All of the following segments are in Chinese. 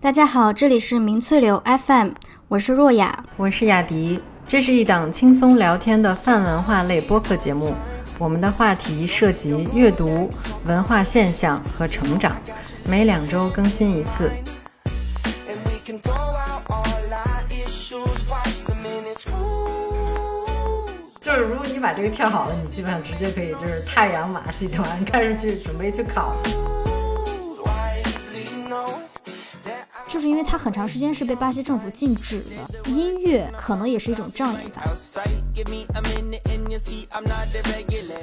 大家好，这里是明翠流 FM，我是若雅，我是雅迪。这是一档轻松聊天的泛文化类播客节目，我们的话题涉及阅读、文化现象和成长，每两周更新一次。就是如果你把这个跳好了，你基本上直接可以就是太阳马戏团开始去准备去考。就是因为它很长时间是被巴西政府禁止的，音乐可能也是一种障眼法。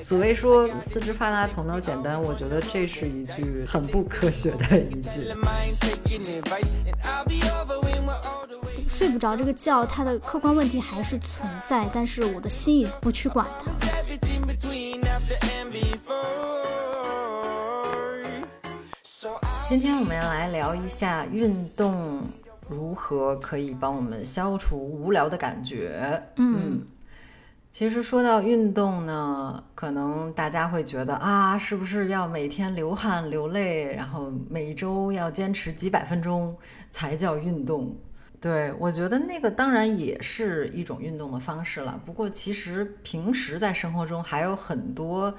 所谓说四肢发达头脑简单，我觉得这是一句很不科学的一句。睡不着这个觉，它的客观问题还是存在，但是我的心已不去管它。今天我们要来聊一下运动如何可以帮我们消除无聊的感觉。嗯，其实说到运动呢，可能大家会觉得啊，是不是要每天流汗流泪，然后每周要坚持几百分钟才叫运动？对我觉得那个当然也是一种运动的方式了。不过其实平时在生活中还有很多。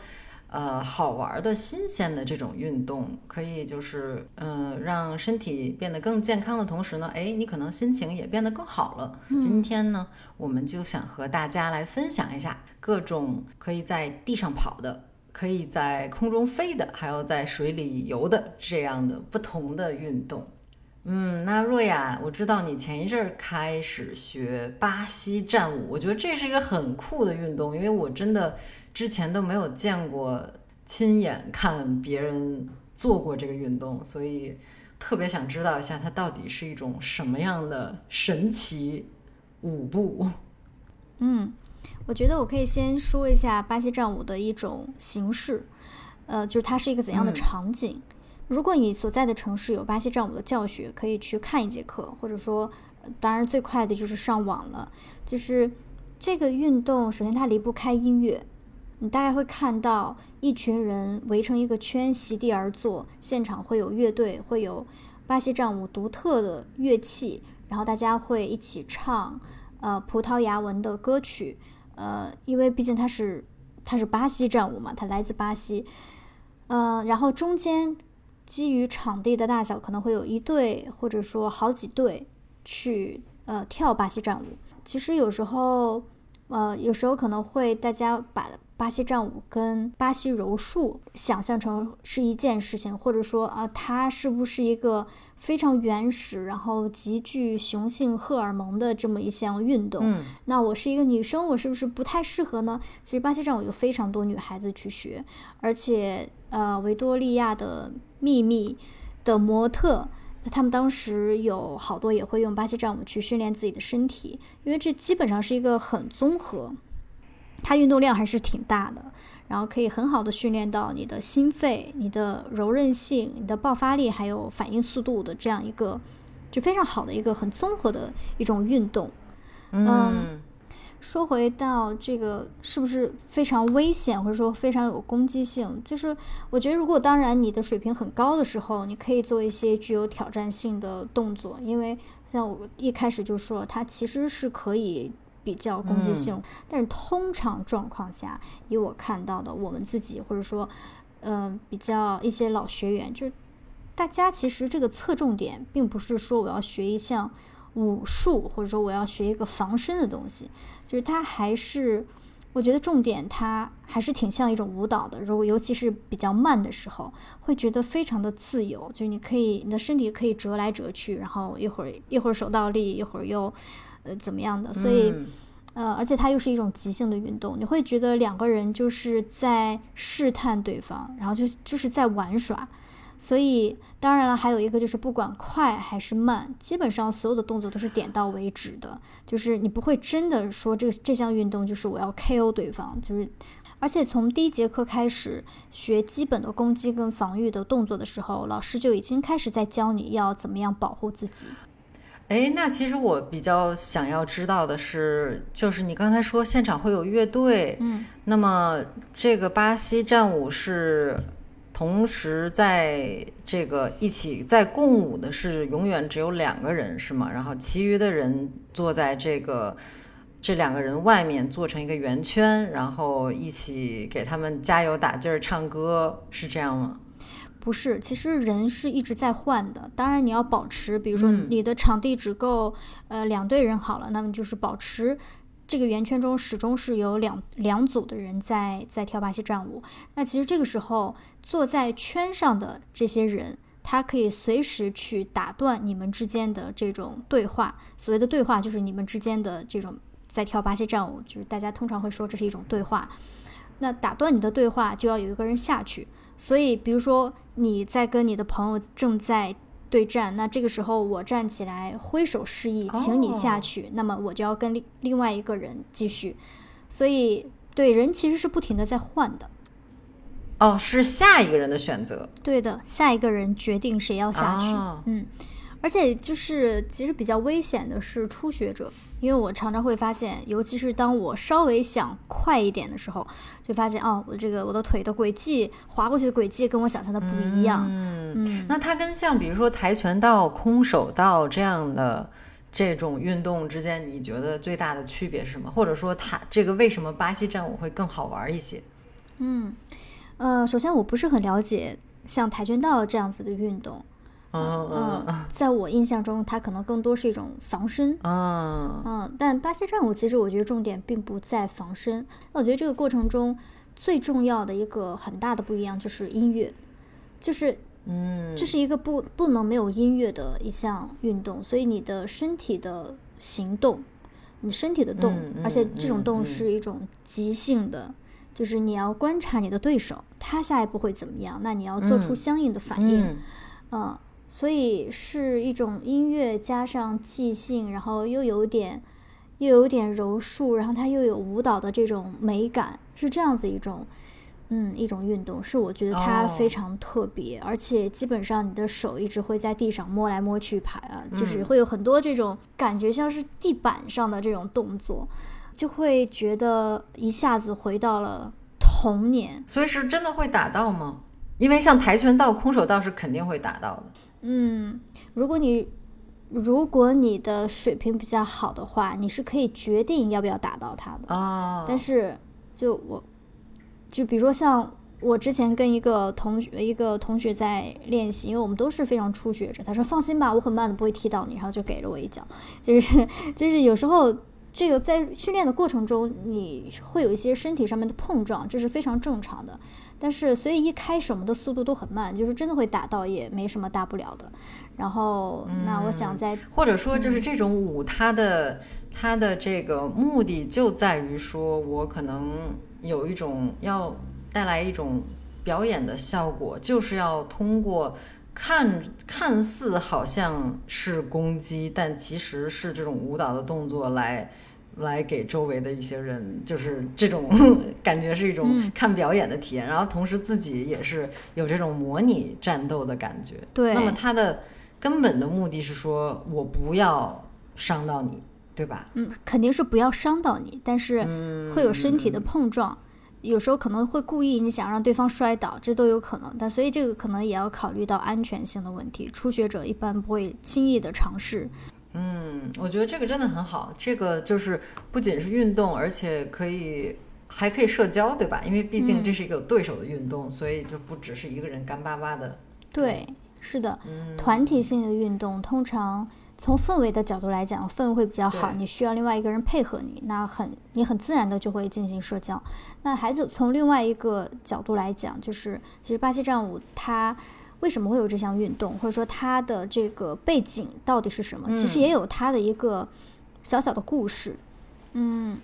呃，好玩的新鲜的这种运动，可以就是嗯，让身体变得更健康的同时呢，哎，你可能心情也变得更好了。今天呢，我们就想和大家来分享一下各种可以在地上跑的，可以在空中飞的，还有在水里游的这样的不同的运动。嗯，那若雅，我知道你前一阵儿开始学巴西战舞，我觉得这是一个很酷的运动，因为我真的。之前都没有见过，亲眼看别人做过这个运动，所以特别想知道一下它到底是一种什么样的神奇舞步。嗯，我觉得我可以先说一下巴西战舞的一种形式，呃，就是它是一个怎样的场景。如果你所在的城市有巴西战舞的教学，可以去看一节课，或者说，当然最快的就是上网了。就是这个运动，首先它离不开音乐。你大概会看到一群人围成一个圈，席地而坐，现场会有乐队，会有巴西战舞独特的乐器，然后大家会一起唱，呃，葡萄牙文的歌曲，呃，因为毕竟它是它是巴西战舞嘛，它来自巴西，嗯，然后中间基于场地的大小，可能会有一队或者说好几队去呃跳巴西战舞。其实有时候，呃，有时候可能会大家把巴西战舞跟巴西柔术想象成是一件事情，或者说啊，它是不是一个非常原始，然后极具雄性荷尔蒙的这么一项运动？嗯，那我是一个女生，我是不是不太适合呢？其实巴西战舞有非常多女孩子去学，而且呃，维多利亚的秘密的模特，他们当时有好多也会用巴西战舞去训练自己的身体，因为这基本上是一个很综合。它运动量还是挺大的，然后可以很好的训练到你的心肺、你的柔韧性、你的爆发力，还有反应速度的这样一个，就非常好的一个很综合的一种运动。嗯，说回到这个是不是非常危险，或者说非常有攻击性？就是我觉得，如果当然你的水平很高的时候，你可以做一些具有挑战性的动作，因为像我一开始就说，它其实是可以。比较攻击性，但是通常状况下，以我看到的，我们自己或者说，嗯，比较一些老学员，就是大家其实这个侧重点并不是说我要学一项武术，或者说我要学一个防身的东西，就是它还是，我觉得重点它还是挺像一种舞蹈的。如果尤其是比较慢的时候，会觉得非常的自由，就是你可以你的身体可以折来折去，然后一会儿一会儿手倒立，一会儿又。呃，怎么样的？所以，呃，而且它又是一种即兴的运动，你会觉得两个人就是在试探对方，然后就就是在玩耍。所以，当然了，还有一个就是不管快还是慢，基本上所有的动作都是点到为止的，就是你不会真的说这个这项运动就是我要 KO 对方，就是，而且从第一节课开始学基本的攻击跟防御的动作的时候，老师就已经开始在教你要怎么样保护自己。哎，那其实我比较想要知道的是，就是你刚才说现场会有乐队，嗯，那么这个巴西战舞是同时在这个一起在共舞的是永远只有两个人，是吗？然后其余的人坐在这个这两个人外面做成一个圆圈，然后一起给他们加油打劲儿唱歌，是这样吗？不是，其实人是一直在换的。当然你要保持，比如说你的场地只够呃两队人好了，那么就是保持。这个圆圈中始终是有两两组的人在在跳巴西战舞。那其实这个时候坐在圈上的这些人，他可以随时去打断你们之间的这种对话。所谓的对话，就是你们之间的这种在跳巴西战舞，就是大家通常会说这是一种对话。那打断你的对话，就要有一个人下去。所以，比如说你在跟你的朋友正在。对战，那这个时候我站起来挥手示意，请你下去，那么我就要跟另另外一个人继续。所以，对人其实是不停的在换的。哦，是下一个人的选择。对的，下一个人决定谁要下去。嗯，而且就是其实比较危险的是初学者。因为我常常会发现，尤其是当我稍微想快一点的时候，就发现哦，我这个我的腿的轨迹滑过去的轨迹跟我想象的不一样。嗯，那它跟像比如说跆拳道、空手道这样的这种运动之间，你觉得最大的区别是什么？或者说它这个为什么巴西战舞会更好玩一些？嗯，呃，首先我不是很了解像跆拳道这样子的运动。嗯嗯，在我印象中，它可能更多是一种防身。嗯嗯，但巴西战舞其实我觉得重点并不在防身。我觉得这个过程中最重要的一个很大的不一样就是音乐，就是嗯，这是一个不不能没有音乐的一项运动。所以你的身体的行动，你身体的动，而且这种动是一种即兴的，就是你要观察你的对手，他下一步会怎么样，那你要做出相应的反应。嗯。所以是一种音乐加上即兴，然后又有点，又有点柔术，然后它又有舞蹈的这种美感，是这样子一种，嗯，一种运动，是我觉得它非常特别，而且基本上你的手一直会在地上摸来摸去，拍啊，就是会有很多这种感觉，像是地板上的这种动作，就会觉得一下子回到了童年。所以是真的会打到吗？因为像跆拳道、空手道是肯定会打到的。嗯，如果你如果你的水平比较好的话，你是可以决定要不要打到他的啊。但是，就我，就比如说像我之前跟一个同学一个同学在练习，因为我们都是非常初学者，他说放心吧，我很慢的不会踢到你，然后就给了我一脚。就是就是有时候这个在训练的过程中，你会有一些身体上面的碰撞，这是非常正常的。但是，所以一开始我们的速度都很慢，就是真的会打到也没什么大不了的。然后，那我想在或者说就是这种舞，它的它的这个目的就在于说，我可能有一种要带来一种表演的效果，就是要通过看看似好像是攻击，但其实是这种舞蹈的动作来。来给周围的一些人，就是这种 感觉是一种看表演的体验，然后同时自己也是有这种模拟战斗的感觉。对，那么他的根本的目的是说我不要伤到你，对吧？嗯，肯定是不要伤到你，但是会有身体的碰撞，有时候可能会故意你想让对方摔倒，这都有可能。但所以这个可能也要考虑到安全性的问题，初学者一般不会轻易的尝试。嗯，我觉得这个真的很好。这个就是不仅是运动，而且可以还可以社交，对吧？因为毕竟这是一个有对手的运动，所以就不只是一个人干巴巴的。对，是的，团体性的运动通常从氛围的角度来讲，氛围会比较好。你需要另外一个人配合你，那很你很自然的就会进行社交。那还就从另外一个角度来讲，就是其实巴西战舞它。为什么会有这项运动，或者说它的这个背景到底是什么？其实也有它的一个小小的故事。嗯，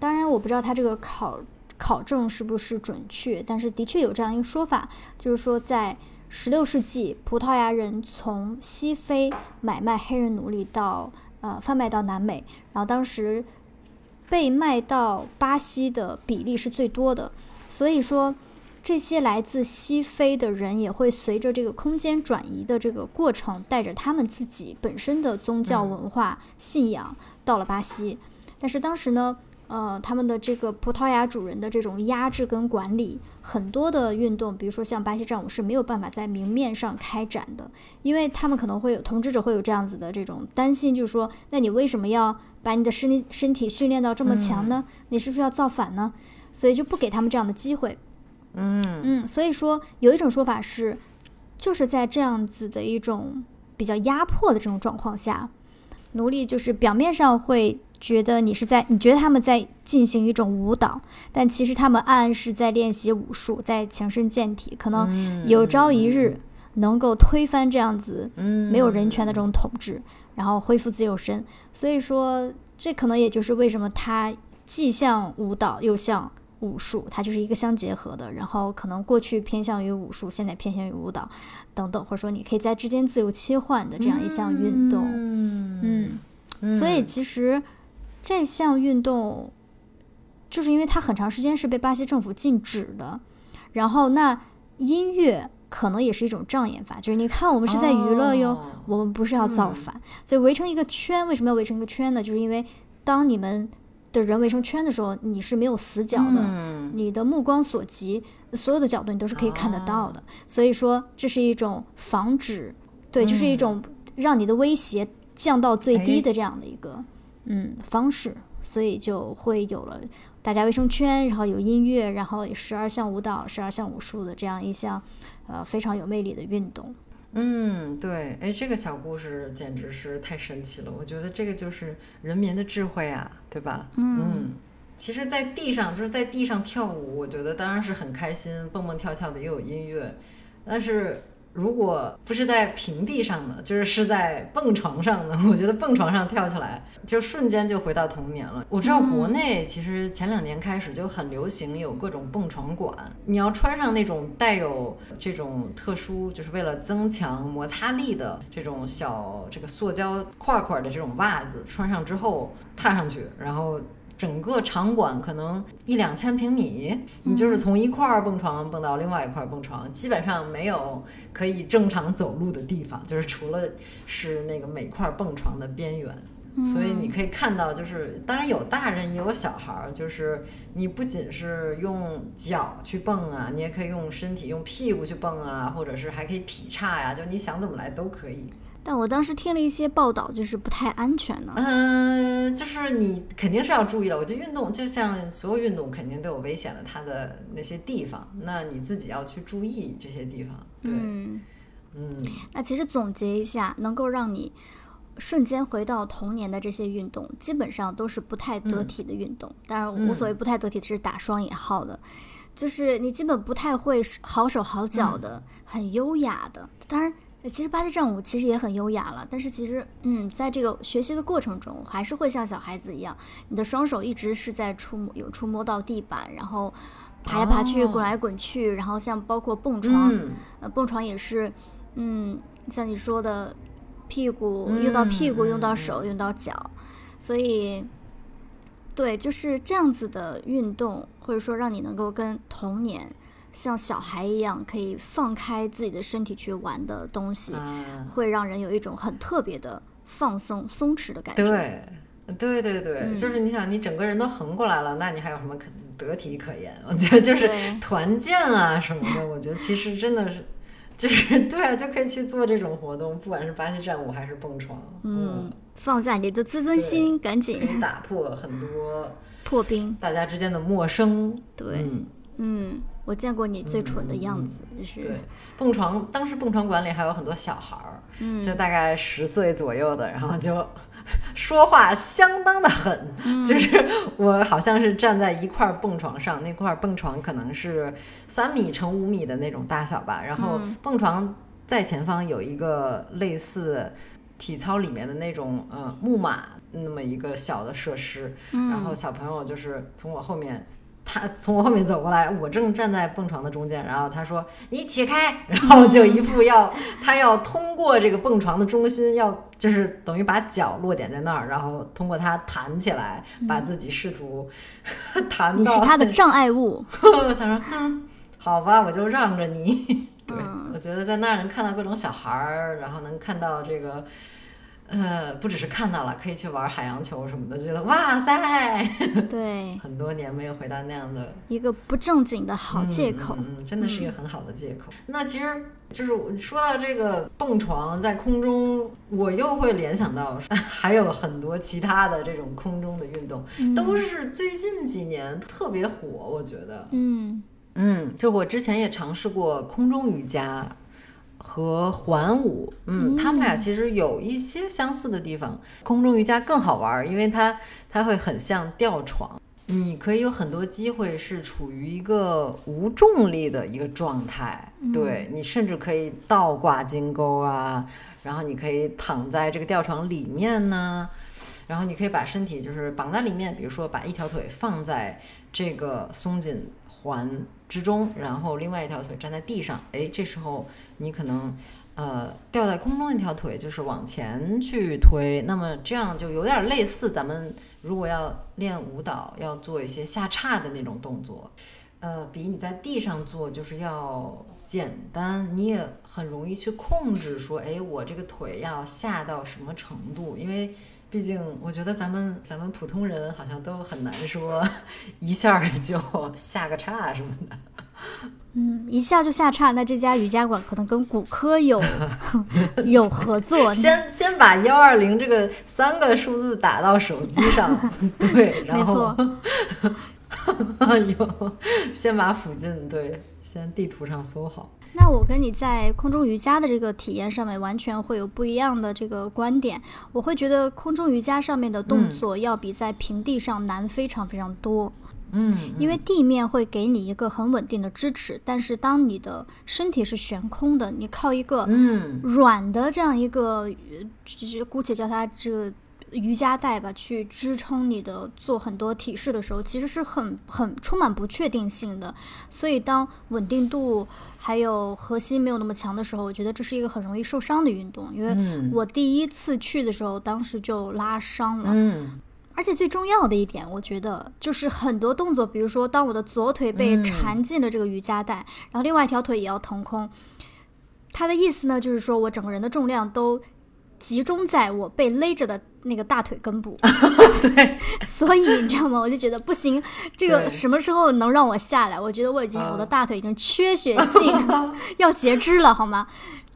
当然我不知道它这个考考证是不是准确，但是的确有这样一个说法，就是说在十六世纪，葡萄牙人从西非买卖黑人奴隶到呃贩卖到南美，然后当时被卖到巴西的比例是最多的，所以说。这些来自西非的人也会随着这个空间转移的这个过程，带着他们自己本身的宗教文化信仰到了巴西。但是当时呢，呃，他们的这个葡萄牙主人的这种压制跟管理，很多的运动，比如说像巴西战舞是没有办法在明面上开展的，因为他们可能会有统治者会有这样子的这种担心，就是说，那你为什么要把你的身身体训练到这么强呢？你是不是要造反呢？所以就不给他们这样的机会。嗯嗯，所以说有一种说法是，就是在这样子的一种比较压迫的这种状况下，奴隶就是表面上会。觉得你是在，你觉得他们在进行一种舞蹈，但其实他们暗暗是在练习武术，在强身健体，可能有朝一日能够推翻这样子没有人权的这种统治，然后恢复自由身。所以说，这可能也就是为什么它既像舞蹈又像武术，它就是一个相结合的。然后可能过去偏向于武术，现在偏向于舞蹈等等，或者说你可以在之间自由切换的这样一项运动。嗯，所以其实。这项运动，就是因为它很长时间是被巴西政府禁止的，然后那音乐可能也是一种障眼法，就是你看我们是在娱乐哟，我们不是要造反，所以围成一个圈。为什么要围成一个圈呢？就是因为当你们的人围成圈的时候，你是没有死角的，你的目光所及，所有的角度你都是可以看得到的。所以说这是一种防止，对，就是一种让你的威胁降到最低的这样的一个。嗯，方式，所以就会有了大家卫生圈，然后有音乐，然后十二项舞蹈、十二项武术的这样一项，呃，非常有魅力的运动。嗯，对，哎，这个小故事简直是太神奇了。我觉得这个就是人民的智慧啊，对吧？嗯，其实，在地上就是在地上跳舞，我觉得当然是很开心，蹦蹦跳跳的，又有音乐，但是。如果不是在平地上的，就是是在蹦床上的，我觉得蹦床上跳起来，就瞬间就回到童年了。我知道国内其实前两年开始就很流行有各种蹦床馆，你要穿上那种带有这种特殊，就是为了增强摩擦力的这种小这个塑胶块块的这种袜子，穿上之后踏上去，然后。整个场馆可能一两千平米，你就是从一块蹦床蹦到另外一块蹦床，基本上没有可以正常走路的地方，就是除了是那个每块蹦床的边缘。所以你可以看到，就是当然有大人也有小孩儿，就是你不仅是用脚去蹦啊，你也可以用身体用屁股去蹦啊，或者是还可以劈叉呀，就你想怎么来都可以。但我当时听了一些报道，就是不太安全呢。嗯，就是你肯定是要注意了。我觉得运动就像所有运动，肯定都有危险的，它的那些地方，那你自己要去注意这些地方。对，嗯，那其实总结一下，能够让你瞬间回到童年的这些运动，基本上都是不太得体的运动。当然，无所谓不太得体，是打双引号的，就是你基本不太会好手好脚的，很优雅的。当然。其实巴西战舞其实也很优雅了，但是其实，嗯，在这个学习的过程中，还是会像小孩子一样，你的双手一直是在触摸，有触摸到地板，然后爬来爬去，滚来滚去，然后像包括蹦床，呃，蹦床也是，嗯，像你说的，屁股用到屁股，用到手，用到脚，所以，对，就是这样子的运动，或者说让你能够跟童年。像小孩一样可以放开自己的身体去玩的东西，会让人有一种很特别的放松、松弛的感觉。对，对对对，就是你想，你整个人都横过来了，那你还有什么可得体可言？我觉得就是团建啊什么的，我觉得其实真的是，就是 对啊，就可以去做这种活动，不管是巴西战舞还是蹦床，嗯，放下你的自尊心，赶紧打破很多破冰，大家之间的陌生。对，嗯。我见过你最蠢的样子，就是对蹦床。当时蹦床馆里还有很多小孩儿，就大概十岁左右的，然后就 说话相当的狠。就是我好像是站在一块蹦床上，那块蹦床可能是三米乘五米的那种大小吧。然后蹦床在前方有一个类似体操里面的那种呃木马那么一个小的设施，然后小朋友就是从我后面。他从我后面走过来，我正站在蹦床的中间，然后他说：“你起开！”然后就一副要 他要通过这个蹦床的中心，要就是等于把脚落点在那儿，然后通过它弹起来，把自己试图 弹到。你是他的障碍物。我想说，哼，好吧，我就让着你。对，我觉得在那儿能看到各种小孩儿，然后能看到这个。呃，不只是看到了，可以去玩海洋球什么的，觉得哇塞，对，很多年没有回到那样的一个不正经的好借口，嗯，真的是一个很好的借口。那其实就是说到这个蹦床在空中，我又会联想到 还有很多其他的这种空中的运动，都是最近几年特别火，我觉得，嗯嗯，就我之前也尝试过空中瑜伽。和环舞，嗯，他们俩其实有一些相似的地方。空中瑜伽更好玩，因为它它会很像吊床，你可以有很多机会是处于一个无重力的一个状态，对你甚至可以倒挂金钩啊，然后你可以躺在这个吊床里面呢，然后你可以把身体就是绑在里面，比如说把一条腿放在这个松紧环之中，然后另外一条腿站在地上，哎，这时候。你可能，呃，吊在空中那条腿就是往前去推，那么这样就有点类似咱们如果要练舞蹈要做一些下叉的那种动作，呃，比你在地上做就是要简单，你也很容易去控制说，哎，我这个腿要下到什么程度？因为毕竟我觉得咱们咱们普通人好像都很难说 一下 就下个叉什么的。嗯，一下就下叉，那这家瑜伽馆可能跟骨科有有合作。先先把幺二零这个三个数字打到手机上，对，然后，有先把附近对，先地图上搜好。那我跟你在空中瑜伽的这个体验上面完全会有不一样的这个观点。我会觉得空中瑜伽上面的动作要比在平地上难非常非常多。嗯，因为地面会给你一个很稳定的支持，但是当你的身体是悬空的，你靠一个嗯软的这样一个，就姑且叫它这个瑜伽带吧，去支撑你的做很多体式的时候，其实是很很充满不确定性的。所以当稳定度还有核心没有那么强的时候，我觉得这是一个很容易受伤的运动。因为我第一次去的时候，当时就拉伤了。嗯。而且最重要的一点，我觉得就是很多动作，比如说，当我的左腿被缠进了这个瑜伽带，然后另外一条腿也要腾空，它的意思呢，就是说我整个人的重量都集中在我被勒着的那个大腿根部。对，所以你知道吗？我就觉得不行，这个什么时候能让我下来？我觉得我已经我的大腿已经缺血性，要截肢了，好吗？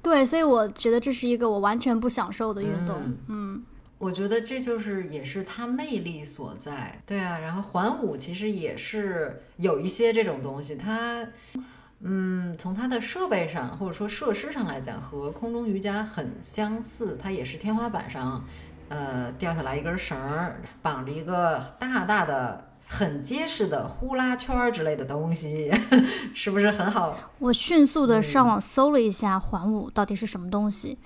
对，所以我觉得这是一个我完全不享受的运动。嗯。我觉得这就是也是它魅力所在，对啊。然后环舞其实也是有一些这种东西，它，嗯，从它的设备上或者说设施上来讲，和空中瑜伽很相似。它也是天花板上，呃，掉下来一根绳儿，绑着一个大大的、很结实的呼啦圈之类的东西，是不是很好？我迅速的上网搜了一下环舞到底是什么东西，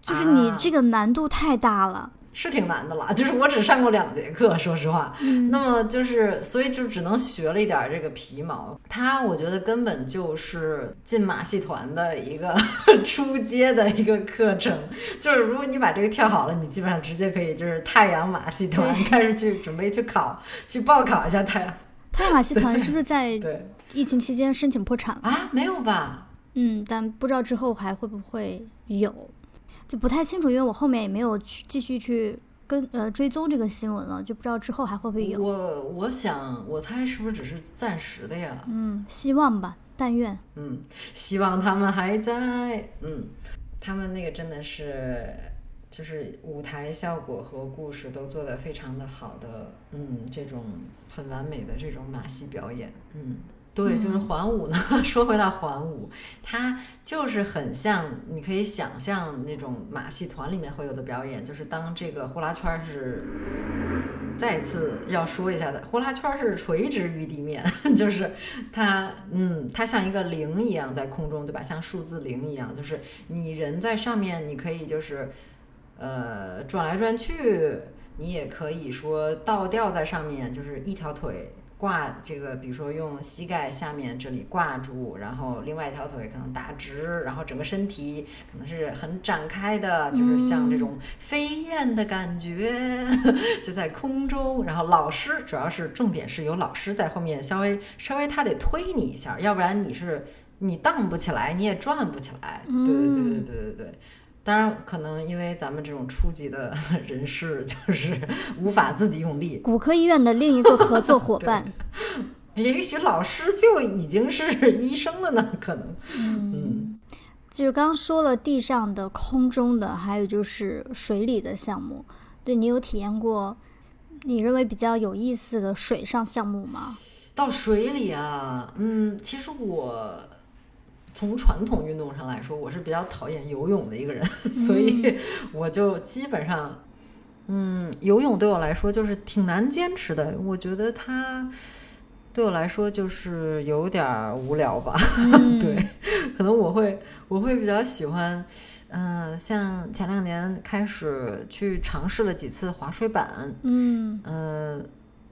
就是你这个难度太大了。是挺难的了，就是我只上过两节课，说实话。那么就是，所以就只能学了一点这个皮毛。它我觉得根本就是进马戏团的一个 出阶的一个课程。就是如果你把这个跳好了，你基本上直接可以就是太阳马戏团开始去准备去考，去报考一下太阳。太阳马戏团 是不是在对疫情期间申请破产了啊？没有吧？嗯，但不知道之后还会不会有。就不太清楚，因为我后面也没有去继续去跟呃追踪这个新闻了，就不知道之后还会不会有。我我想我猜是不是只是暂时的呀？嗯，希望吧，但愿。嗯，希望他们还在。嗯，他们那个真的是就是舞台效果和故事都做得非常的好的，嗯，这种很完美的这种马戏表演，嗯。对，就是环舞呢。说回到环舞，它就是很像，你可以想象那种马戏团里面会有的表演，就是当这个呼啦圈是再次要说一下的，呼啦圈是垂直于地面，就是它，嗯，它像一个零一样在空中，对吧？像数字零一样，就是你人在上面，你可以就是呃转来转去，你也可以说倒吊在上面，就是一条腿。挂这个，比如说用膝盖下面这里挂住，然后另外一条腿可能打直，然后整个身体可能是很展开的，就是像这种飞燕的感觉，就在空中。然后老师主要是重点是有老师在后面稍微稍微他得推你一下，要不然你是你荡不起来，你也转不起来。对对对对对对对。当然，可能因为咱们这种初级的 人士，就是无法自己用力。骨科医院的另一个合作伙 伴，也许老师就已经是医生了呢，可能。嗯，就是刚刚说了地上的、空中的，还有就是水里的项目。对你有体验过你认为比较有意思的水上项目吗？到水里啊，嗯，其实我。从传统运动上来说，我是比较讨厌游泳的一个人，所以 我就基本上，嗯，游泳对我来说就是挺难坚持的。我觉得它对我来说就是有点无聊吧。对，可能我会我会比较喜欢，嗯，像前两年开始去尝试了几次滑水板，嗯，呃。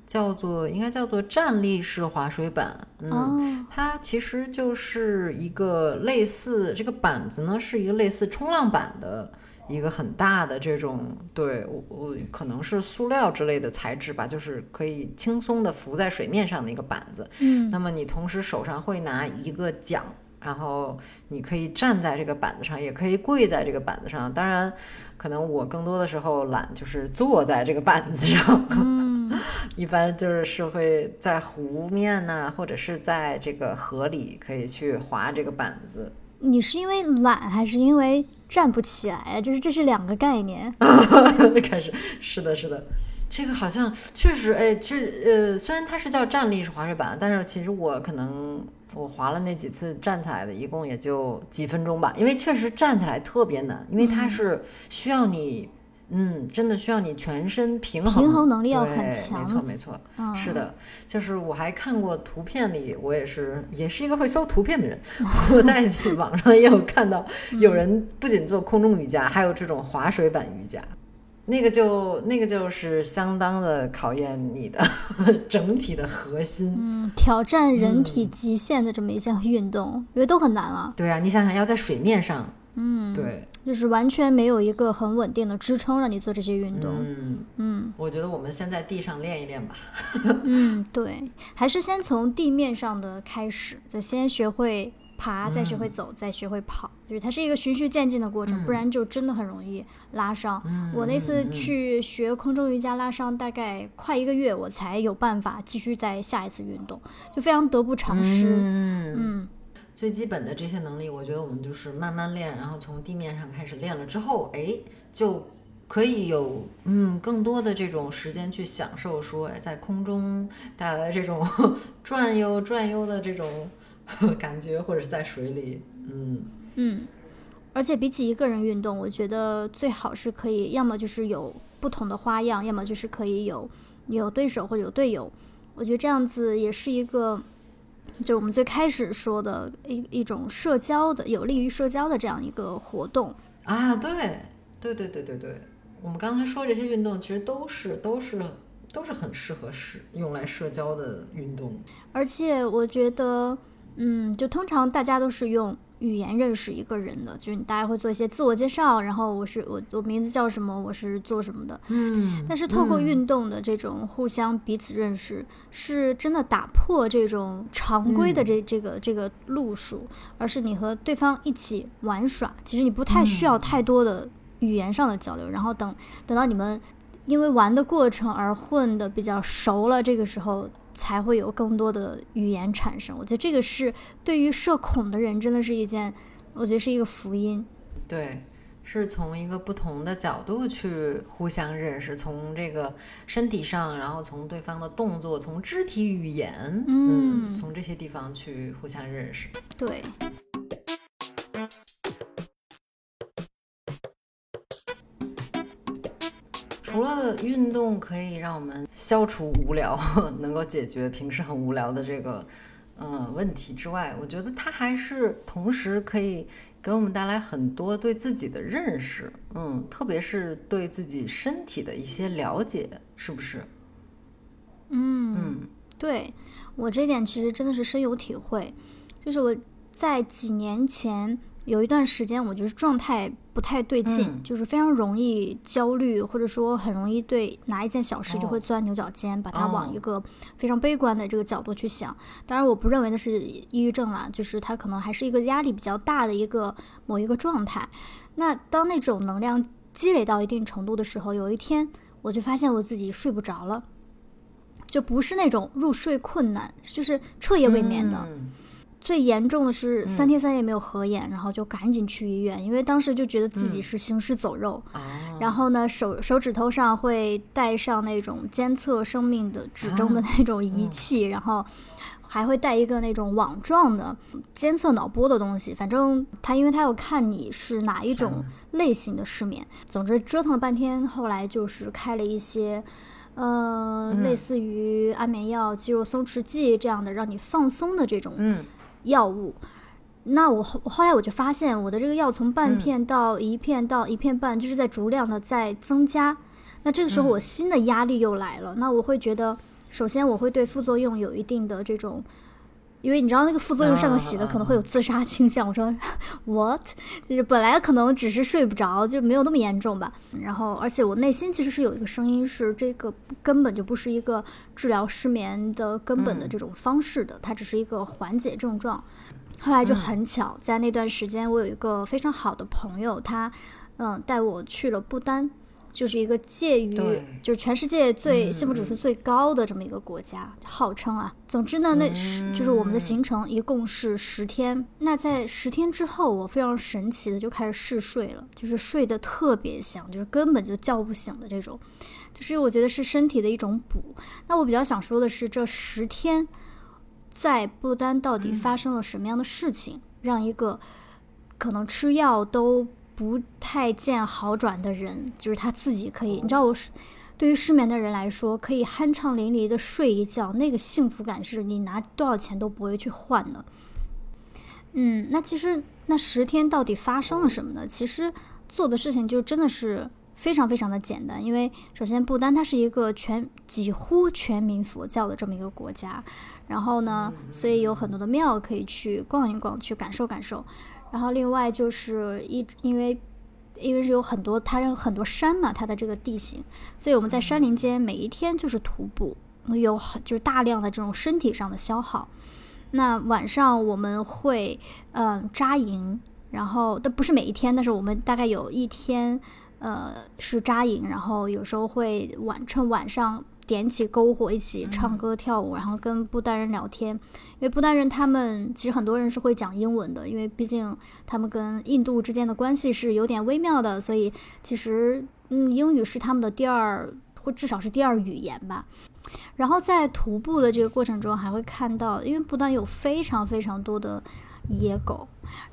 叫做应该叫做站立式滑水板，嗯，它其实就是一个类似这个板子呢，是一个类似冲浪板的一个很大的这种，对我我可能是塑料之类的材质吧，就是可以轻松的浮在水面上的一个板子，嗯，那么你同时手上会拿一个桨。然后你可以站在这个板子上，也可以跪在这个板子上。当然，可能我更多的时候懒，就是坐在这个板子上。嗯，一般就是是会在湖面呢，或者是在这个河里可以去滑这个板子。你是因为懒，还是因为站不起来啊？就是这是两个概念。开始是的，是的。这个好像确实，哎，其实呃，虽然它是叫站立式滑雪板，但是其实我可能我滑了那几次站起来的，一共也就几分钟吧。因为确实站起来特别难，因为它是需要你，嗯，真的需要你全身平衡，平衡能力要很强。没错，没错，是的。就是我还看过图片里，我也是也是一个会搜图片的人，我在网上也有看到有人不仅做空中瑜伽，还有这种滑水板瑜伽。那个就那个就是相当的考验你的 整体的核心，嗯，挑战人体极限的这么一项运动，因为都很难了。对啊，你想想要在水面上，嗯，对，就是完全没有一个很稳定的支撑让你做这些运动。嗯嗯，我觉得我们先在地上练一练吧。嗯，对，还是先从地面上的开始，就先学会。爬，再学会走，再学会跑，就是它是一个循序渐进的过程，不然就真的很容易拉伤。我那次去学空中瑜伽拉伤，大概快一个月，我才有办法继续再下一次运动，就非常得不偿失。嗯，最基本的这些能力，我觉得我们就是慢慢练，然后从地面上开始练了之后，哎，就可以有嗯更多的这种时间去享受，说哎在空中带来这种 转悠转悠的这种。感觉或者是在水里，嗯嗯，而且比起一个人运动，我觉得最好是可以，要么就是有不同的花样，要么就是可以有有对手或者有队友。我觉得这样子也是一个，就我们最开始说的一一种社交的，有利于社交的这样一个活动啊。对对对对对对，我们刚才说这些运动其实都是都是都是很适合是用来社交的运动，而且我觉得。嗯，就通常大家都是用语言认识一个人的，就是你大家会做一些自我介绍，然后我是我我名字叫什么，我是做什么的。嗯，但是透过运动的这种互相彼此认识，是真的打破这种常规的这这个这个路数，而是你和对方一起玩耍，其实你不太需要太多的语言上的交流，然后等等到你们因为玩的过程而混的比较熟了，这个时候。才会有更多的语言产生。我觉得这个是对于社恐的人，真的是一件，我觉得是一个福音。对，是从一个不同的角度去互相认识，从这个身体上，然后从对方的动作，从肢体语言，嗯，从这些地方去互相认识。对。除了运动可以让我们消除无聊，能够解决平时很无聊的这个嗯问题之外，我觉得它还是同时可以给我们带来很多对自己的认识，嗯，特别是对自己身体的一些了解，是不是？嗯嗯，对我这点其实真的是深有体会，就是我在几年前。有一段时间，我就是状态不太对劲，就是非常容易焦虑，或者说很容易对拿一件小事就会钻牛角尖，把它往一个非常悲观的这个角度去想。当然，我不认为那是抑郁症啦，就是它可能还是一个压力比较大的一个某一个状态。那当那种能量积累到一定程度的时候，有一天我就发现我自己睡不着了，就不是那种入睡困难，就是彻夜未眠的。最严重的是三天三夜没有合眼，然后就赶紧去医院，因为当时就觉得自己是行尸走肉。然后呢，手手指头上会带上那种监测生命的指针的那种仪器，然后还会带一个那种网状的监测脑波的东西。反正他，因为他要看你是哪一种类型的失眠。总之折腾了半天，后来就是开了一些，呃，类似于安眠药、肌肉松弛剂这样的让你放松的这种。药物，那我后后来我就发现，我的这个药从半片到一片到一片半，就是在逐量的在增加。那这个时候我新的压力又来了，那我会觉得，首先我会对副作用有一定的这种。因为你知道那个副作用上面写的可能会有自杀倾向，我说 what？就是本来可能只是睡不着，就没有那么严重吧。然后，而且我内心其实是有一个声音，是这个根本就不是一个治疗失眠的根本的这种方式的，它只是一个缓解症状。后来就很巧，在那段时间，我有一个非常好的朋友，他嗯带我去了不丹。就是一个介于，就是全世界最幸福指数最高的这么一个国家，号称啊。总之呢，那是就是我们的行程一共是十天。那在十天之后，我非常神奇的就开始嗜睡了，就是睡得特别香，就是根本就叫不醒的这种。就是我觉得是身体的一种补。那我比较想说的是，这十天在不丹到底发生了什么样的事情，让一个可能吃药都。不太见好转的人，就是他自己可以，你知道，我是对于失眠的人来说，可以酣畅淋漓的睡一觉，那个幸福感是你拿多少钱都不会去换的。嗯，那其实那十天到底发生了什么呢？其实做的事情就真的是非常非常的简单，因为首先不丹它是一个全几乎全民佛教的这么一个国家，然后呢，所以有很多的庙可以去逛一逛，去感受感受。然后另外就是一，因为因为是有很多，它有很多山嘛，它的这个地形，所以我们在山林间每一天就是徒步，有很就是大量的这种身体上的消耗。那晚上我们会嗯扎营，然后但不是每一天，但是我们大概有一天呃是扎营，然后有时候会晚趁晚上。点起篝火，一起唱歌跳舞，然后跟不丹人聊天。因为不丹人他们其实很多人是会讲英文的，因为毕竟他们跟印度之间的关系是有点微妙的，所以其实嗯英语是他们的第二或至少是第二语言吧。然后在徒步的这个过程中，还会看到，因为不丹有非常非常多的。野狗，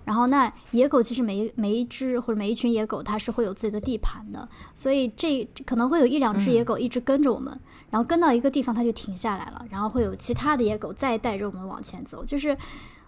然后那野狗其实每一每一只或者每一群野狗，它是会有自己的地盘的，所以这可能会有一两只野狗一直跟着我们，然后跟到一个地方它就停下来了，然后会有其他的野狗再带着我们往前走，就是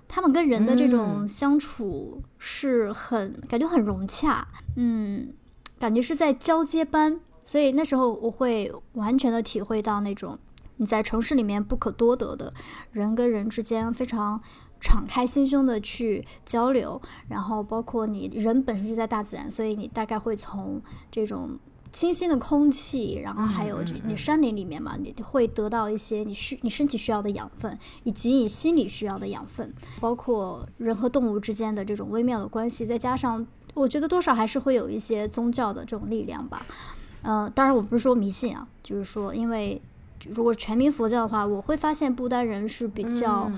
他们跟人的这种相处是很感觉很融洽，嗯，感觉是在交接班，所以那时候我会完全的体会到那种你在城市里面不可多得的人跟人之间非常。敞开心胸的去交流，然后包括你人本身就在大自然，所以你大概会从这种清新的空气，然后还有你山林里面嘛，你会得到一些你需你身体需要的养分，以及你心理需要的养分，包括人和动物之间的这种微妙的关系，再加上我觉得多少还是会有一些宗教的这种力量吧。嗯，当然我不是说迷信啊，就是说因为如果全民佛教的话，我会发现不丹人是比较。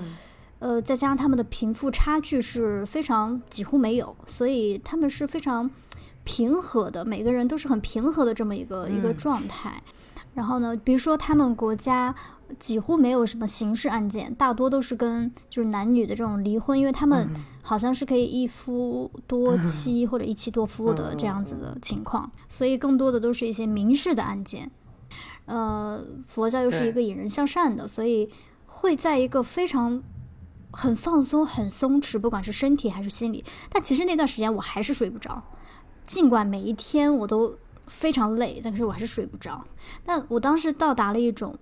呃，再加上他们的贫富差距是非常几乎没有，所以他们是非常平和的，每个人都是很平和的这么一个一个状态。然后呢，比如说他们国家几乎没有什么刑事案件，大多都是跟就是男女的这种离婚，因为他们好像是可以一夫多妻 或者一妻多夫的这样子的情况，所以更多的都是一些民事的案件。呃，佛教又是一个引人向善的，所以会在一个非常。很放松，很松弛，不管是身体还是心理。但其实那段时间我还是睡不着，尽管每一天我都非常累，但是我还是睡不着。但我当时到达了一种，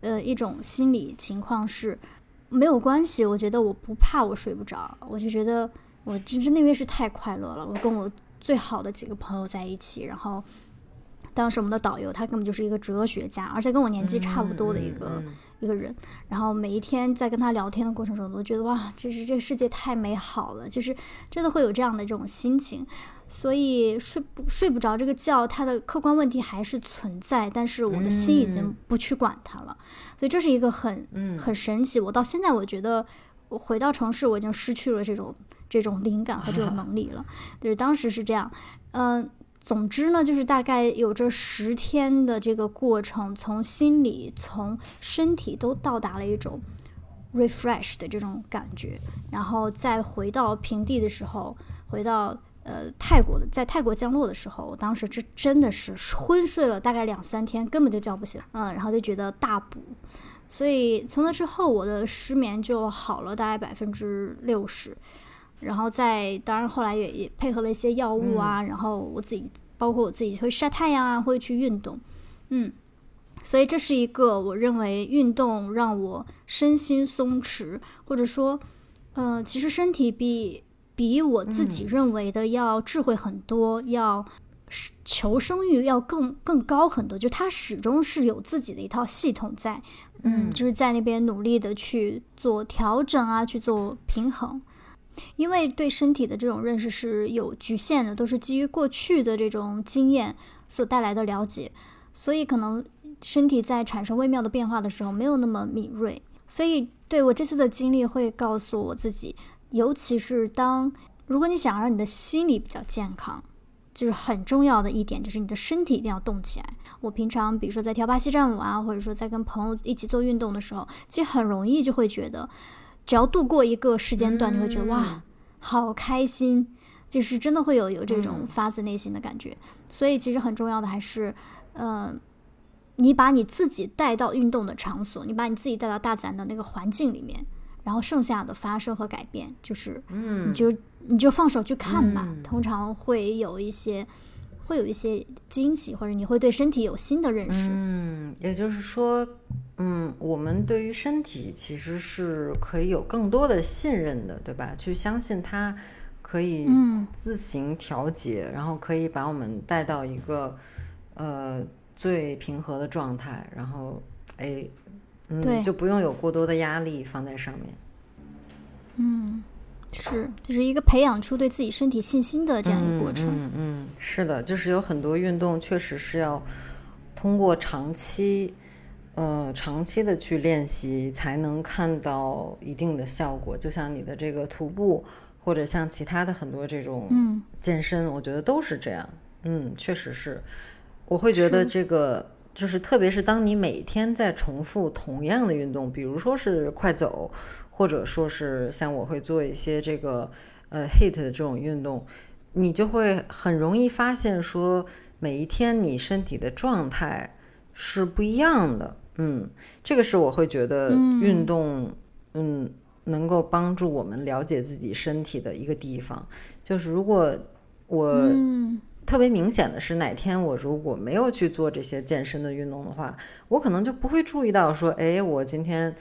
呃，一种心理情况是没有关系。我觉得我不怕我睡不着，我就觉得我真真那边是太快乐了。我跟我最好的几个朋友在一起，然后当时我们的导游他根本就是一个哲学家，而且跟我年纪差不多的一个一个人。然后每一天在跟他聊天的过程中，我都觉得哇，就是这个世界太美好了，就是真的会有这样的这种心情。所以睡不睡不着这个觉，它的客观问题还是存在，但是我的心已经不去管它了。所以这是一个很很神奇。我到现在我觉得，我回到城市，我已经失去了这种这种灵感和这种能力了。就是当时是这样，嗯，总之呢，就是大概有这十天的这个过程，从心理从身体都到达了一种 refresh 的这种感觉，然后再回到平地的时候，回到。呃，泰国的在泰国降落的时候，我当时这真的是昏睡了大概两三天，根本就叫不醒。嗯，然后就觉得大补，所以从那之后我的失眠就好了大概百分之六十。然后再当然后来也也配合了一些药物啊，然后我自己包括我自己会晒太阳啊，会去运动。嗯，所以这是一个我认为运动让我身心松弛，或者说，嗯，其实身体比。比我自己认为的要智慧很多，要求生欲要更更高很多。就他始终是有自己的一套系统在，嗯，就是在那边努力的去做调整啊，去做平衡。因为对身体的这种认识是有局限的，都是基于过去的这种经验所带来的了解，所以可能身体在产生微妙的变化的时候没有那么敏锐。所以对我这次的经历会告诉我自己。尤其是当，如果你想让你的心理比较健康，就是很重要的一点，就是你的身体一定要动起来。我平常比如说在跳巴西战舞啊，或者说在跟朋友一起做运动的时候，其实很容易就会觉得，只要度过一个时间段，你会觉得哇，好开心，就是真的会有有这种发自内心的感觉。所以其实很重要的还是，嗯，你把你自己带到运动的场所，你把你自己带到大自然的那个环境里面。然后剩下的发生和改变，就是，嗯，你就你就放手去看吧。通常会有一些，会有一些惊喜，或者你会对身体有新的认识。嗯，也就是说，嗯，我们对于身体其实是可以有更多的信任的，对吧？去相信它可以自行调节，然后可以把我们带到一个呃最平和的状态，然后，哎。嗯，就不用有过多的压力放在上面。嗯，是，就是一个培养出对自己身体信心的这样一个过程。嗯嗯，是的，就是有很多运动确实是要通过长期，呃，长期的去练习才能看到一定的效果。就像你的这个徒步，或者像其他的很多这种健身，我觉得都是这样。嗯，确实是，我会觉得这个。就是，特别是当你每天在重复同样的运动，比如说是快走，或者说是像我会做一些这个呃 hit 的这种运动，你就会很容易发现说，每一天你身体的状态是不一样的。嗯，这个是我会觉得运动，嗯，能够帮助我们了解自己身体的一个地方。就是如果我。特别明显的是，哪天我如果没有去做这些健身的运动的话，我可能就不会注意到说，哎，我今天，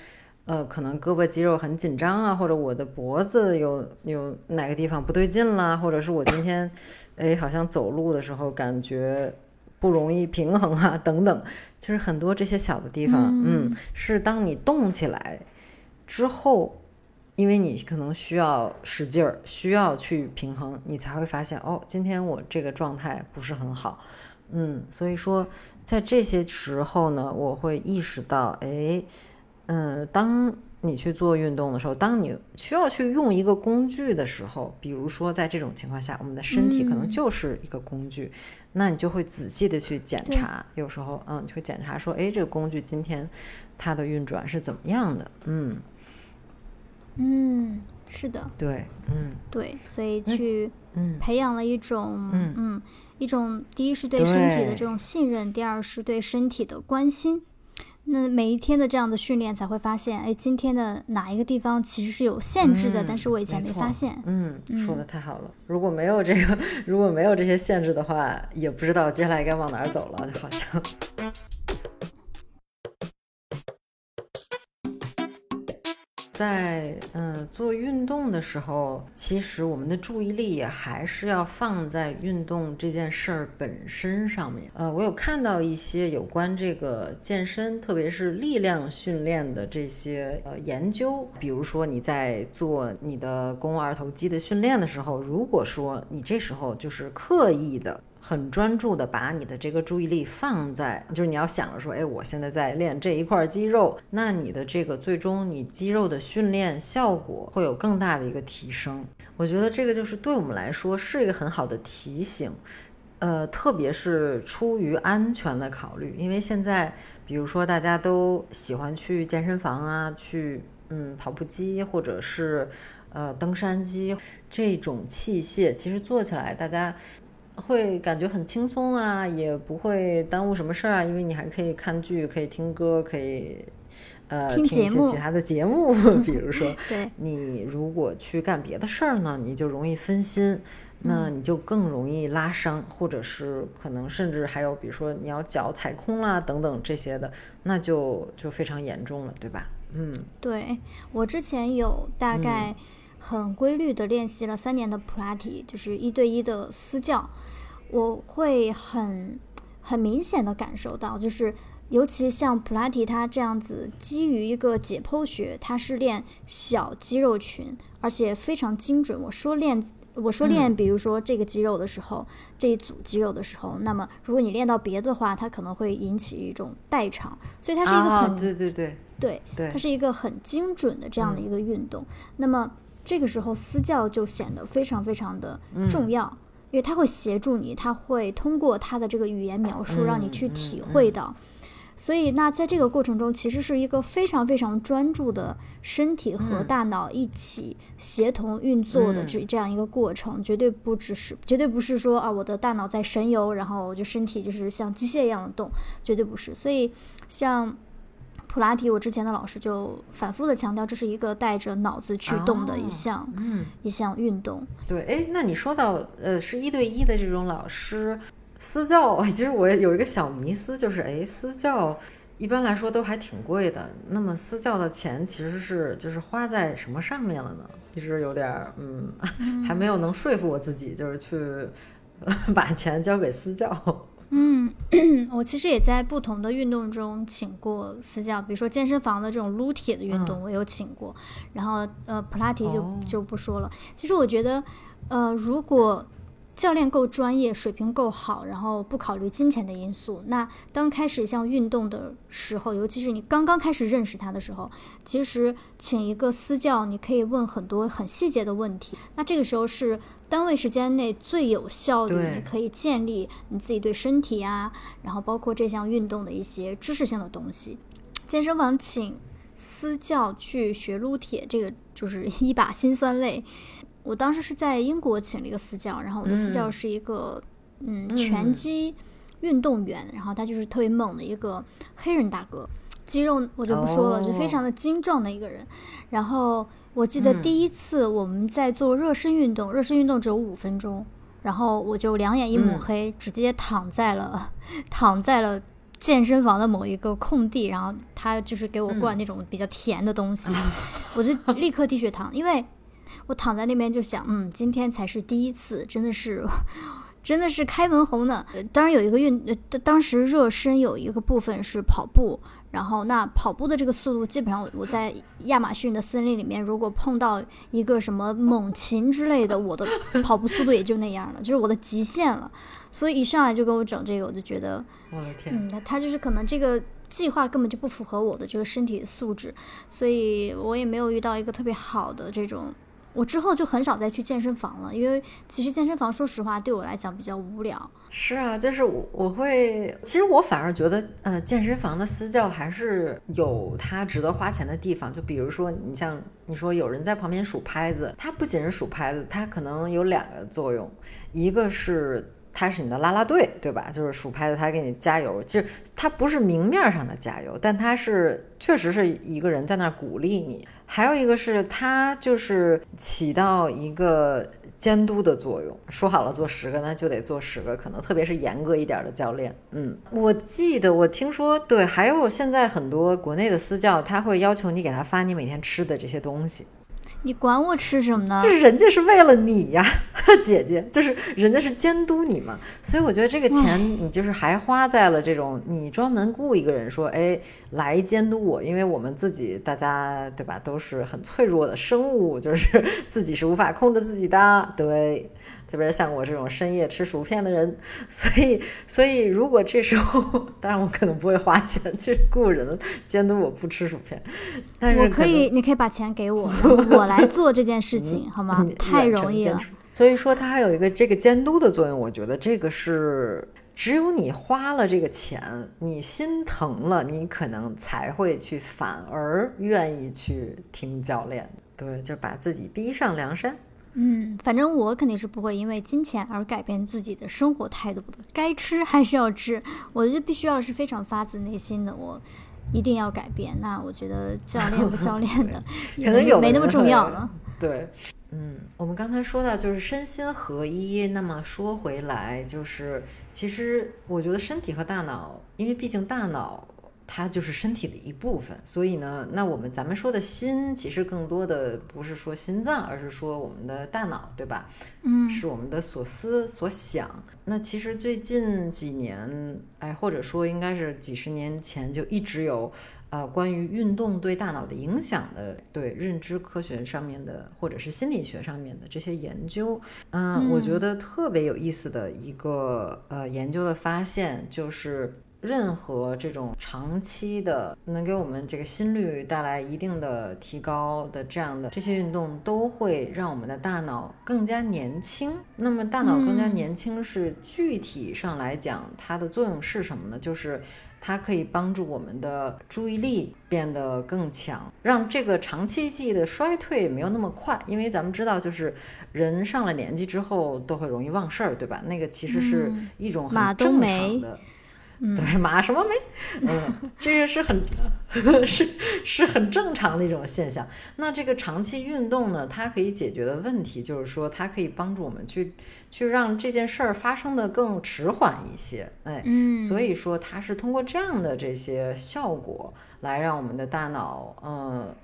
呃，可能胳膊肌肉很紧张啊，或者我的脖子有有哪个地方不对劲啦，或者是我今天，哎，好像走路的时候感觉不容易平衡啊，等等，就是很多这些小的地方，嗯，是当你动起来之后。因为你可能需要使劲儿，需要去平衡，你才会发现哦，今天我这个状态不是很好，嗯，所以说在这些时候呢，我会意识到，哎，嗯，当你去做运动的时候，当你需要去用一个工具的时候，比如说在这种情况下，我们的身体可能就是一个工具，那你就会仔细的去检查，有时候，嗯，你会检查说，哎，这个工具今天它的运转是怎么样的，嗯。嗯，是的，对，嗯，对，所以去培养了一种，嗯，一种第一是对身体的这种信任，第二是对身体的关心。那每一天的这样的训练，才会发现，哎，今天的哪一个地方其实是有限制的，但是我以前没发现。嗯，说的太好了。如果没有这个，如果没有这些限制的话，也不知道接下来该往哪儿走了，就好像。在嗯做运动的时候，其实我们的注意力也还是要放在运动这件事儿本身上面。呃，我有看到一些有关这个健身，特别是力量训练的这些呃研究。比如说你在做你的肱二头肌的训练的时候，如果说你这时候就是刻意的。很专注的把你的这个注意力放在，就是你要想着说，哎，我现在在练这一块肌肉，那你的这个最终你肌肉的训练效果会有更大的一个提升。我觉得这个就是对我们来说是一个很好的提醒，呃，特别是出于安全的考虑，因为现在比如说大家都喜欢去健身房啊，去嗯跑步机或者是呃登山机这种器械，其实做起来大家。会感觉很轻松啊，也不会耽误什么事儿啊，因为你还可以看剧，可以听歌，可以呃听一些其他的节目。比如说，你如果去干别的事儿呢，你就容易分心，那你就更容易拉伤，或者是可能甚至还有，比如说你要脚踩空啦等等这些的，那就就非常严重了，对吧？嗯，对我之前有大概。很规律的练习了三年的普拉提，就是一对一的私教，我会很很明显的感受到，就是尤其像普拉提它这样子，基于一个解剖学，它是练小肌肉群，而且非常精准。我说练，我说练，比如说这个肌肉的时候，这一组肌肉的时候，那么如果你练到别的话，它可能会引起一种代偿，所以它是一个很对对对对对，它是一个很精准的这样的一个运动。那么这个时候私教就显得非常非常的重要，因为他会协助你，他会通过他的这个语言描述让你去体会到。所以，那在这个过程中，其实是一个非常非常专注的身体和大脑一起协同运作的这这样一个过程，绝对不只是，绝对不是说啊，我的大脑在神游，然后我就身体就是像机械一样的动，绝对不是。所以，像。普拉提，我之前的老师就反复的强调，这是一个带着脑子去动的一项，嗯，一项运动。对，哎，那你说到呃，是一对一的这种老师，私教，其实我有一个小迷思，就是哎，私教一般来说都还挺贵的，那么私教的钱其实是就是花在什么上面了呢？其实有点嗯，还没有能说服我自己，就是去 把钱交给私教。嗯，我其实也在不同的运动中请过私教，比如说健身房的这种撸铁的运动，我有请过。然后呃，普拉提就就不说了。其实我觉得，呃，如果教练够专业，水平够好，然后不考虑金钱的因素，那当开始一项运动的时候，尤其是你刚刚开始认识他的时候，其实请一个私教，你可以问很多很细节的问题。那这个时候是单位时间内最有效率，你可以建立你自己对身体啊，然后包括这项运动的一些知识性的东西。健身房请私教去学撸铁，这个就是一把辛酸泪。我当时是在英国请了一个私教，然后我的私教是一个嗯拳击运动员，然后他就是特别猛的一个黑人大哥，肌肉我就不说了，就非常的精壮的一个人。然后我记得第一次我们在做热身运动，热身运动只有五分钟，然后我就两眼一抹黑，直接躺在了 躺在了健身房的某一个空地，然后他就是给我灌那种比较甜的东西，我就立刻低血糖，因为。我躺在那边就想，嗯，今天才是第一次，真的是，真的是开门红呢。当然有一个运，呃，当时热身有一个部分是跑步，然后那跑步的这个速度，基本上我在亚马逊的森林里面，如果碰到一个什么猛禽之类的，我的跑步速度也就那样了，就是我的极限了。所以一上来就给我整这个，我就觉得，我的天，嗯，他就是可能这个计划根本就不符合我的这个身体素质，所以我也没有遇到一个特别好的这种。我之后就很少再去健身房了，因为其实健身房说实话对我来讲比较无聊。是啊，就是我我会，其实我反而觉得，呃，健身房的私教还是有它值得花钱的地方。就比如说，你像你说有人在旁边数拍子，它不仅是数拍子，它可能有两个作用，一个是。他是你的啦啦队，对吧？就是数拍子，他给你加油。其实他不是明面上的加油，但他是确实是一个人在那儿鼓励你。还有一个是他就是起到一个监督的作用。说好了做十个，那就得做十个，可能特别是严格一点的教练。嗯，我记得我听说，对，还有现在很多国内的私教，他会要求你给他发你每天吃的这些东西。你管我吃什么呢？就是人家是为了你呀，姐姐，就是人家是监督你嘛，所以我觉得这个钱你就是还花在了这种你专门雇一个人说，哎，来监督我，因为我们自己大家对吧，都是很脆弱的生物，就是 自己是无法控制自己的，对。特别是像我这种深夜吃薯片的人，所以，所以如果这时候，当然我可能不会花钱去雇人监督我不吃薯片，但是我可以，你可以把钱给我，我来做这件事情，好吗？太容易了。所以说，它还有一个这个监督的作用，我觉得这个是只有你花了这个钱，你心疼了，你可能才会去，反而愿意去听教练，对，就把自己逼上梁山。嗯，反正我肯定是不会因为金钱而改变自己的生活态度的。该吃还是要吃，我就必须要是非常发自内心的，我一定要改变。那我觉得教练不教练的，可能有没那么重要了。对，嗯，我们刚才说到就是身心合一。那么说回来，就是其实我觉得身体和大脑，因为毕竟大脑。它就是身体的一部分，所以呢，那我们咱们说的心，其实更多的不是说心脏，而是说我们的大脑，对吧？嗯，是我们的所思所想。那其实最近几年，哎，或者说应该是几十年前，就一直有呃关于运动对大脑的影响的，对认知科学上面的，或者是心理学上面的这些研究。嗯，我觉得特别有意思的一个呃研究的发现就是。任何这种长期的能给我们这个心率带来一定的提高的这样的这些运动，都会让我们的大脑更加年轻。那么大脑更加年轻是具体上来讲，它的作用是什么呢？就是它可以帮助我们的注意力变得更强，让这个长期记忆的衰退没有那么快。因为咱们知道，就是人上了年纪之后都会容易忘事儿，对吧？那个其实是一种很正常的。对马什么没？嗯，这个是很 是是很正常的一种现象。那这个长期运动呢，它可以解决的问题就是说，它可以帮助我们去去让这件事儿发生的更迟缓一些。哎，嗯，所以说它是通过这样的这些效果来让我们的大脑，嗯。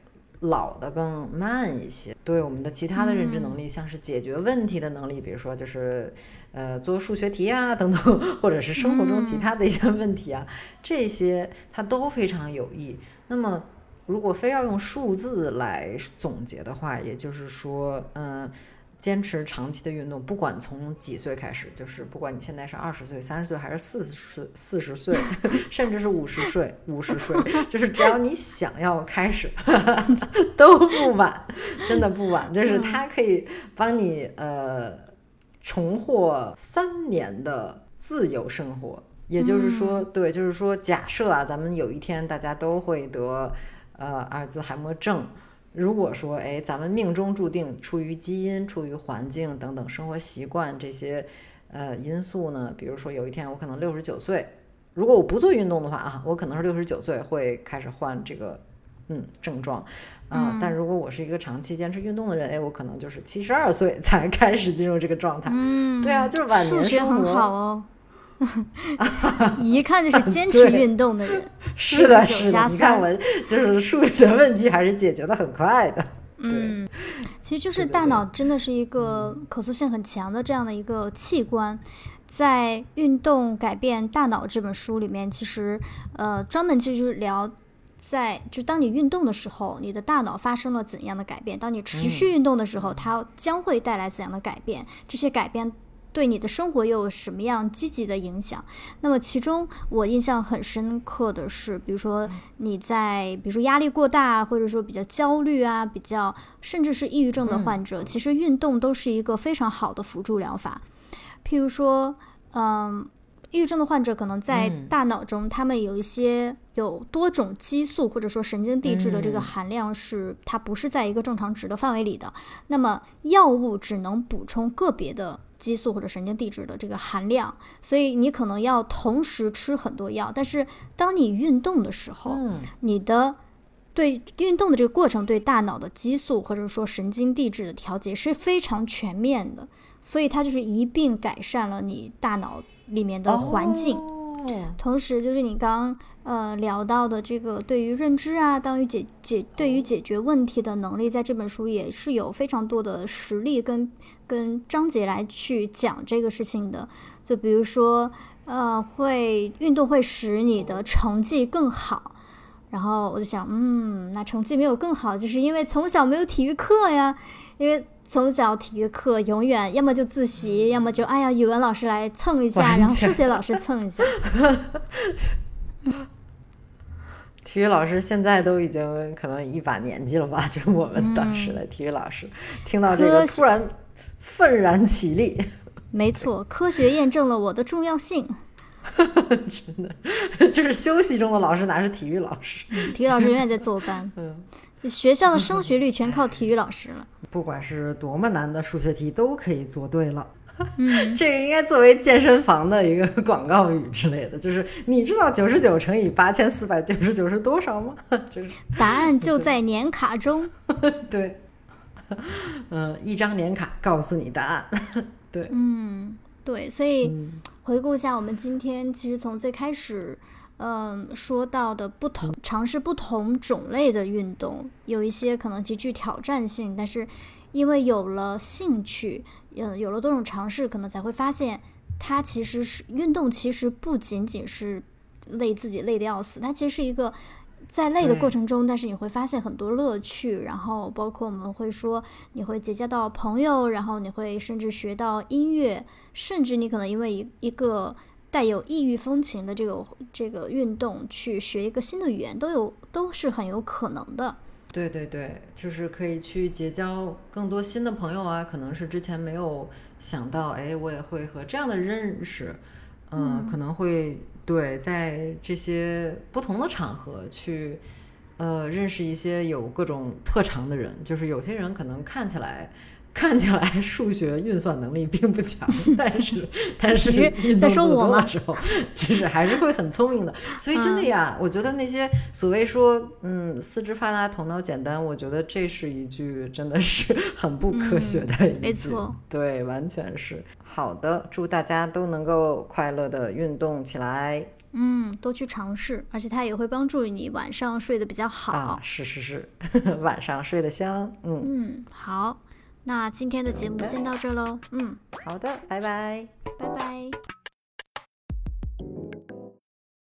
老的更慢一些，对我们的其他的认知能力，像是解决问题的能力，比如说就是，呃，做数学题啊等等，或者是生活中其他的一些问题啊，这些它都非常有益。那么，如果非要用数字来总结的话，也就是说，嗯。坚持长期的运动，不管从几岁开始，就是不管你现在是二十岁、三十岁，还是四十四十岁，甚至是五十岁、五十岁，就是只要你想要开始，都不晚，真的不晚。就是它可以帮你呃重获三年的自由生活。也就是说，对，就是说，假设啊，咱们有一天大家都会得呃阿尔兹海默症。如果说，哎，咱们命中注定出于基因、出于环境等等生活习惯这些呃因素呢？比如说，有一天我可能六十九岁，如果我不做运动的话啊，我可能是六十九岁会开始患这个嗯症状啊。但如果我是一个长期坚持运动的人，哎，我可能就是七十二岁才开始进入这个状态。嗯，对啊，就是晚年生活。数学很好哦。一看就是坚持运动的人，是的，是的。你看我就是数学问题还是解决的很快的。嗯，其实就是大脑真的是一个可塑性很强的这样的一个器官。在《运动改变大脑》这本书里面，其实呃专门就是聊，在就当你运动的时候，你的大脑发生了怎样的改变；当你持续运动的时候，它将会带来怎样的改变？这些改变。对你的生活又有什么样积极的影响？那么其中我印象很深刻的是，比如说你在，比如说压力过大，或者说比较焦虑啊，比较甚至是抑郁症的患者，其实运动都是一个非常好的辅助疗法。譬如说，嗯，抑郁症的患者可能在大脑中，他们有一些有多种激素或者说神经递质的这个含量是它不是在一个正常值的范围里的，那么药物只能补充个别的。激素或者神经递质的这个含量，所以你可能要同时吃很多药。但是当你运动的时候，你的对运动的这个过程，对大脑的激素或者说神经递质的调节是非常全面的，所以它就是一并改善了你大脑里面的环境。同时，就是你刚呃聊到的这个对于认知啊，当于解解对于解决问题的能力，在这本书也是有非常多的实例跟跟章节来去讲这个事情的。就比如说，呃，会运动会使你的成绩更好。然后我就想，嗯，那成绩没有更好，就是因为从小没有体育课呀。因为从小体育课永远要么就自习，要么就哎呀语文老师来蹭一下，然后数学老师蹭一下。体育老师现在都已经可能一把年纪了吧？就我们当时的体育老师，听到这个突然愤然起立。没错，科学验证了我的重要性。真的，就是休息中的老师哪是体育老师？体育老师永远在坐班。嗯，学校的升学率全靠体育老师了。不管是多么难的数学题，都可以做对了。嗯，这个应该作为健身房的一个广告语之类的。就是你知道九十九乘以八千四百九十九是多少吗？就是答案就在年卡中。对，嗯，一张年卡告诉你答案。对，嗯。对，所以回顾一下，我们今天其实从最开始，嗯，说到的不同尝试不同种类的运动，有一些可能极具挑战性，但是因为有了兴趣，嗯，有了多种尝试，可能才会发现，它其实是运动，其实不仅仅是累自己累得要死，它其实是一个。在累的过程中，但是你会发现很多乐趣，然后包括我们会说你会结交到朋友，然后你会甚至学到音乐，甚至你可能因为一一个带有异域风情的这个这个运动去学一个新的语言，都有都是很有可能的。对对对，就是可以去结交更多新的朋友啊，可能是之前没有想到，哎，我也会和这样的认识，嗯，可能会。对，在这些不同的场合去，呃，认识一些有各种特长的人，就是有些人可能看起来。看起来数学运算能力并不强，但是但是在说我的时候，其实还是会很聪明的。所以真的呀，我觉得那些所谓说嗯四肢发达头脑简单，我觉得这是一句真的是 很不科学的一句。没错，对，完全是好的。祝大家都能够快乐的运动起来。嗯，多去尝试，而且它也会帮助你晚上睡得比较好。啊，是是是，晚上睡得香。嗯嗯，好。那今天的节目先到这喽嗯。好的拜拜。拜拜。